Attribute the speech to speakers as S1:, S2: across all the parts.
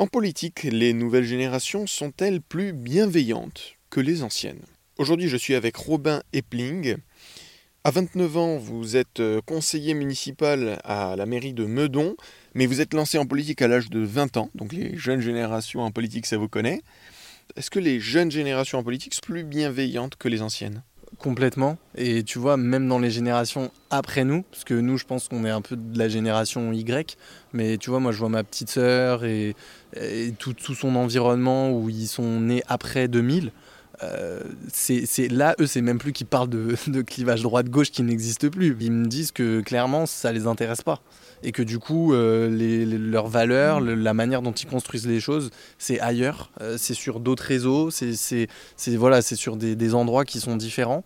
S1: En politique, les nouvelles générations sont-elles plus bienveillantes que les anciennes? Aujourd'hui, je suis avec Robin Epling. À 29 ans, vous êtes euh, conseiller municipal à la mairie de Meudon, mais vous êtes lancé en politique à l'âge de 20 ans, donc les jeunes générations en politique, ça vous connaît. Est-ce que les jeunes générations en politique sont plus bienveillantes que les anciennes?
S2: Complètement. Et tu vois, même dans les générations après nous, parce que nous, je pense qu'on est un peu de la génération Y, mais tu vois, moi, je vois ma petite sœur et, tout, son environnement où ils sont nés après 2000. Euh, c'est là, eux, c'est même plus qu'ils parlent de, clivage droite-gauche qui n'existe plus. Ils me disent que clairement, ça les intéresse pas et que du coup, euh, leurs valeurs, la manière dont ils construisent les choses, c'est ailleurs, euh, c'est sur d'autres réseaux, c'est voilà, sur des, des, endroits qui sont différents.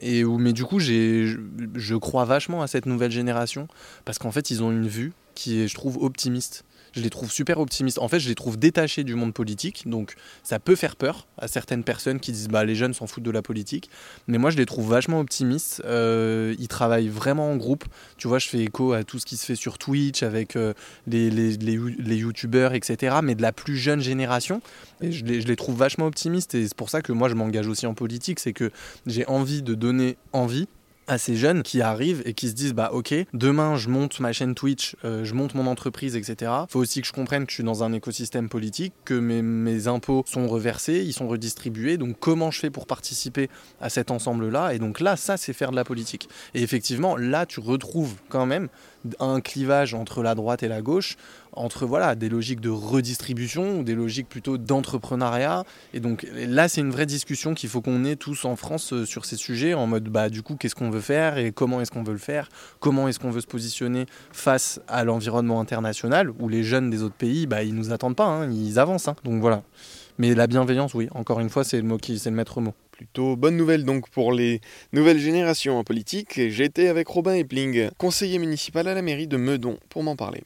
S2: Et où, mais du coup, je crois vachement à cette nouvelle génération parce qu'en fait, ils ont une vue qui est, je trouve, optimiste je les trouve super optimistes. En fait, je les trouve détachés du monde politique, donc ça peut faire peur à certaines personnes qui disent bah les jeunes s'en foutent de la politique. Mais moi, je les trouve vachement optimistes. Euh, ils travaillent vraiment en groupe. Tu vois, je fais écho à tout ce qui se fait sur Twitch avec euh, les, les, youtubeurs, etc. Mais de la plus jeune génération. Je les, je les trouve vachement optimistes. Et c'est pour ça que moi, je m'engage aussi en politique. C'est que j'ai envie de donner envie à ces jeunes qui arrivent et qui se disent bah ok demain je monte ma chaîne Twitch euh, je monte mon entreprise etc faut aussi que je comprenne que je suis dans un écosystème politique que mes, mes, impôts sont reversés ils sont redistribués. Donc comment je fais pour participer à cet ensemble là et donc là ça c'est faire de la politique. Et effectivement là tu retrouves quand même un clivage entre la droite et la gauche, entre voilà des logiques de redistribution ou des logiques plutôt d'entrepreneuriat. Et donc là, c'est une vraie discussion qu'il faut qu'on ait tous en France euh, sur ces sujets, en mode bah du coup, qu'est-ce qu'on faire et comment est-ce qu'on veut le faire, comment est-ce qu'on veut se positionner face à l'environnement international où les jeunes des autres pays, bah ils nous attendent pas, hein, ils avancent. Hein. Donc voilà. Mais la bienveillance, oui, encore une fois, c'est le mot qui, c'est le maître mot.
S1: Plutôt bonne nouvelle donc pour les nouvelles générations en politique. J'étais avec Robin Epling, conseiller municipal à la mairie de Meudon, pour m'en parler.